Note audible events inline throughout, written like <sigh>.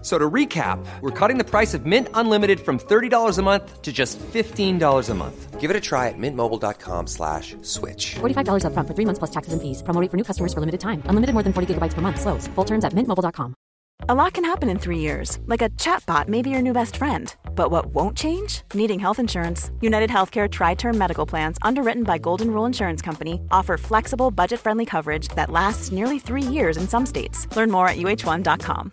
So to recap, we're cutting the price of Mint Unlimited from $30 a month to just $15 a month. Give it a try at mintmobile.com slash switch. $45 upfront for three months plus taxes and fees. Promo for new customers for limited time. Unlimited more than 40 gigabytes per month. Slows. Full terms at mintmobile.com. A lot can happen in three years. Like a chatbot may be your new best friend. But what won't change? Needing health insurance. United Healthcare Tri Term Medical Plans, underwritten by Golden Rule Insurance Company, offer flexible, budget friendly coverage that lasts nearly three years in some states. Learn more at uh1.com.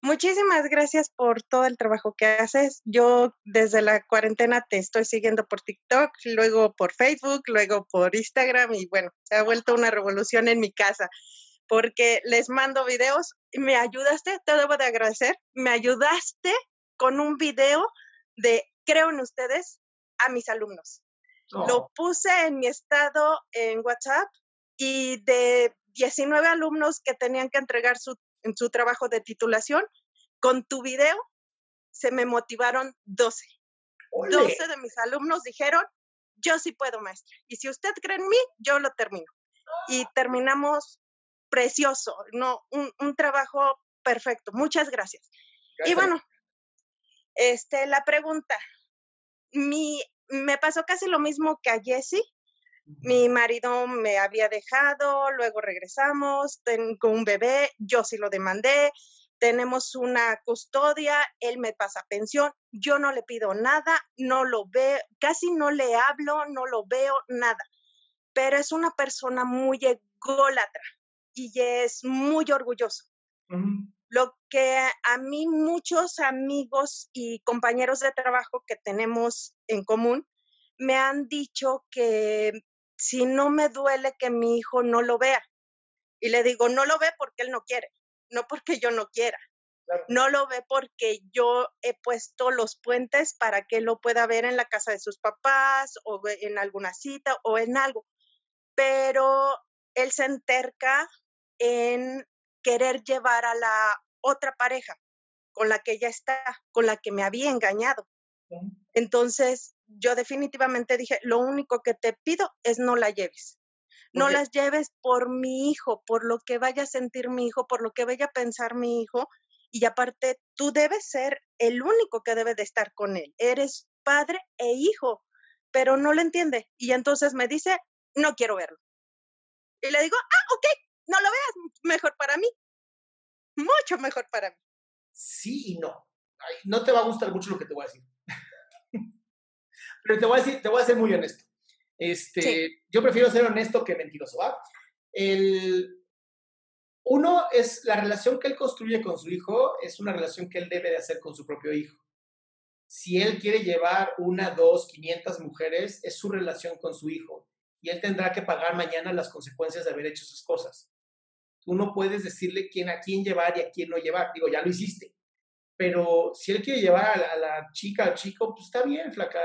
Muchísimas gracias por todo el trabajo que haces. Yo desde la cuarentena te estoy siguiendo por TikTok, luego por Facebook, luego por Instagram y bueno, se ha vuelto una revolución en mi casa porque les mando videos y me ayudaste, te debo de agradecer, me ayudaste con un video de Creo en ustedes a mis alumnos. Lo Oh. puse en mi estado en WhatsApp y de 19 alumnos que tenían que entregar su, en su trabajo de titulación, con tu video se me motivaron 12. ¡Ole! 12 de mis alumnos dijeron, yo sí puedo, maestra. Y si usted cree en mí, yo lo termino. Y terminamos precioso, no, un, un trabajo perfecto. Muchas gracias. Y Gracias. bueno, este, la pregunta, mi, me pasó casi lo mismo que a Jessie. Mi marido me había dejado, luego regresamos, tengo un bebé, yo sí lo demandé, tenemos una custodia, él me pasa pensión, yo no le pido nada, no lo veo, casi no le hablo, no lo veo, nada. Pero es una persona muy ególatra y es muy orgulloso. Lo que a mí muchos amigos y compañeros de trabajo que tenemos en común me han dicho que si no me duele que mi hijo no lo vea. Y le digo, no lo ve porque él no quiere, no porque yo no quiera. Claro. No lo ve porque yo he puesto los puentes para que lo pueda ver en la casa de sus papás o en alguna cita o en algo. Pero él se enterca en querer llevar a la otra pareja con la que ya está, con la que me había engañado. Entonces, yo definitivamente dije, lo único que te pido es no la lleves. No las lleves por mi hijo, por lo que vaya a sentir mi hijo, por lo que vaya a pensar mi hijo. Y aparte, tú debes ser el único que debe de estar con él. Eres padre e hijo, pero no lo entiende. Y entonces me dice, no quiero verlo. Y le digo, ah, ok, no lo veas, mejor para mí. Mucho mejor para mí. Sí y no. Ay, no te va a gustar mucho lo que te voy a decir. Pero te voy a decir, te voy a ser muy honesto. Este, Sí. yo prefiero ser honesto que mentiroso, ¿va? El, uno es la relación que él construye con su hijo, es una relación que él debe de hacer con su propio hijo. Si él quiere llevar una, dos, quinientas mujeres, es su relación con su hijo. Y él tendrá que pagar mañana las consecuencias de haber hecho esas cosas. Tú no puedes decirle quién a quién llevar y a quién no llevar. Digo, ya lo hiciste. Pero si él quiere llevar a la, a la chica, al chico, pues está bien, flaca.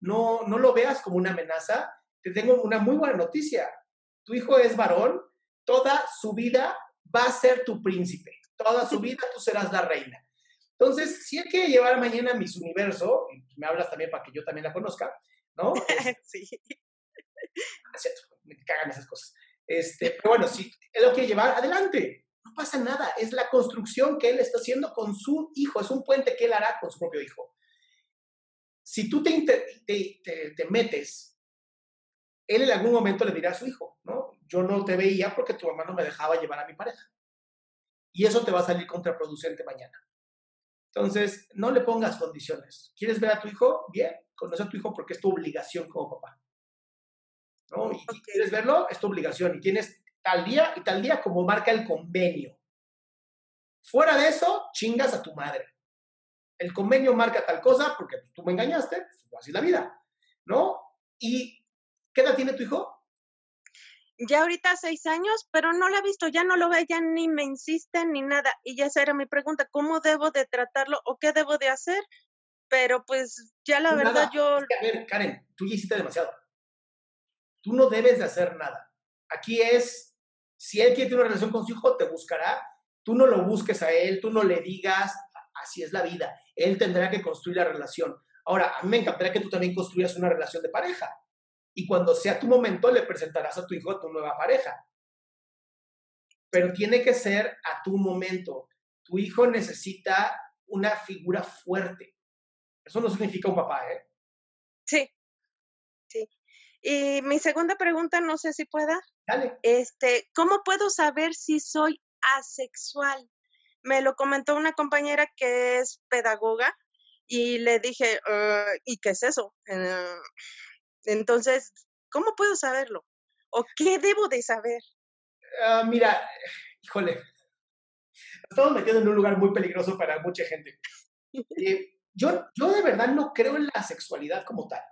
No, no lo veas como una amenaza. Te tengo una muy buena noticia. Tu hijo es varón, toda su vida va a ser tu príncipe. Toda su vida tú serás la reina. Entonces, si él quiere llevar mañana a Miss Universo, y me hablas también para que yo también la conozca, ¿no? <laughs> Es- sí. es cierto, me cagan esas cosas. Este, pero bueno, si él lo quiere llevar, adelante. No pasa nada. Es la construcción que él está haciendo con su hijo. Es un puente que él hará con su propio hijo. Si tú te, inter- te, te- te metes, él en algún momento le dirá a su hijo, ¿no? Yo no te veía porque tu mamá no me dejaba llevar a mi pareja. Y eso te va a salir contraproducente mañana. Entonces, no le pongas condiciones. ¿Quieres ver a tu hijo? Bien, conoce a tu hijo porque es tu obligación como papá. ¿No? Y quieres verlo, es tu obligación. Y tienes tal día y tal día como marca el convenio. Fuera de eso, chingas a tu madre. El convenio marca tal cosa porque pues, tú me engañaste, pues, así es la vida, ¿no? ¿Y qué edad tiene tu hijo? Ya ahorita seis años, pero no lo he visto, ya no lo ve, ya ni me insisten ni nada. Y ya esa era mi pregunta, ¿cómo debo de tratarlo o qué debo de hacer? Pero pues ya la verdad yo... a ver, Karen, tú ya hiciste demasiado. Tú no debes de hacer nada. Aquí es, si él quiere tener una relación con su hijo, te buscará. Tú no lo busques a él, tú no le digas, así es la vida. Él tendrá que construir la relación. Ahora, a mí me encantaría que tú también construyas una relación de pareja y cuando sea tu momento le presentarás a tu hijo a tu nueva pareja. Pero tiene que ser a tu momento. Tu hijo necesita una figura fuerte. Eso no significa un papá, ¿eh? Sí, sí. Y mi segunda pregunta, no sé si pueda. Dale. Este, ¿cómo puedo saber si soy asexual? Me lo comentó una compañera que es pedagoga y le dije, ah, ¿y qué es eso? Eh, entonces, ¿cómo puedo saberlo? ¿O qué debo de saber? Ah, mira, híjole, estamos metiendo en un lugar muy peligroso para mucha gente. Eh, yo, yo de verdad no creo en la sexualidad como tal.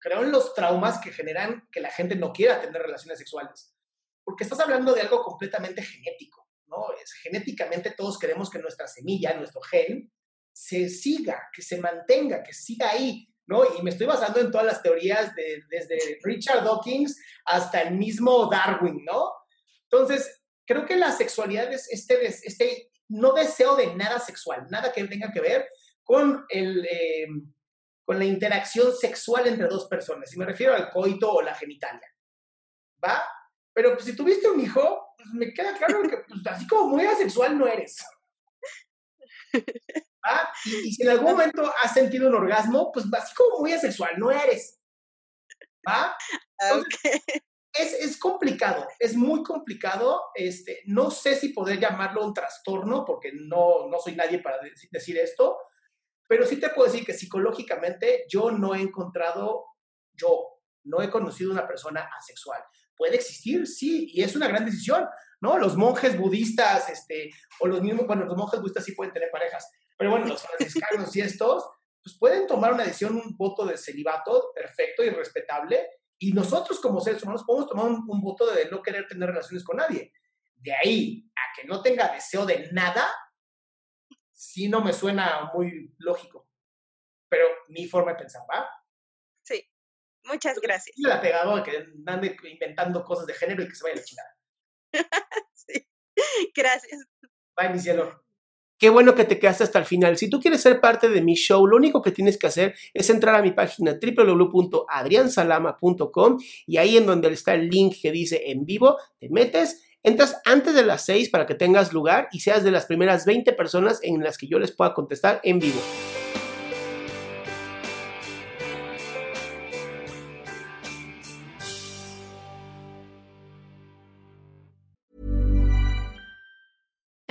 Creo en los traumas que generan que la gente no quiera tener relaciones sexuales. Porque estás hablando de algo completamente genético, ¿no? Es, genéticamente todos queremos que nuestra semilla, nuestro gen, se siga, que se mantenga, que siga ahí. ¿no? Y me estoy basando en todas las teorías de, desde Richard Dawkins hasta el mismo Darwin, ¿no? Entonces, creo que la sexualidad es este, este no deseo de nada sexual, nada que tenga que ver eh, con la interacción sexual entre dos personas. Y me refiero al coito o la genitalia. ¿Va? Pero pues, si tuviste un hijo, me queda claro que pues, así como muy asexual no eres. <laughs> Y, si en algún momento has sentido un orgasmo, pues así como muy asexual, no eres. Es, es, complicado, es muy complicado. Este, no sé si poder llamarlo un trastorno, porque no, no soy nadie para decir esto, pero sí te puedo decir que psicológicamente yo no he encontrado, yo no he conocido una persona asexual. Puede existir, sí, y es una gran decisión, ¿no? Los monjes budistas, este, o los mismos, bueno, los monjes budistas sí pueden tener parejas, pero bueno, los franciscanos y estos, pues pueden tomar una decisión, un voto de celibato perfecto y respetable, y nosotros como seres humanos podemos tomar un, voto de no querer tener relaciones con nadie. De ahí a que no tenga deseo de nada, sí no me suena muy lógico. Pero mi forma de pensar, ¿va? Muchas gracias. Y la pegado a que ande inventando cosas de género y que se vaya a la chingada. <laughs> sí, gracias. Bye, mi cielo. Qué bueno que te quedaste hasta el final. Si tú quieres ser parte de mi show, lo único que tienes que hacer es entrar a mi página www.adriansalama.com y ahí en donde está el link que dice en vivo, te metes, entras antes de las 6 para que tengas lugar y seas de las primeras 20 personas en las que yo les pueda contestar en vivo.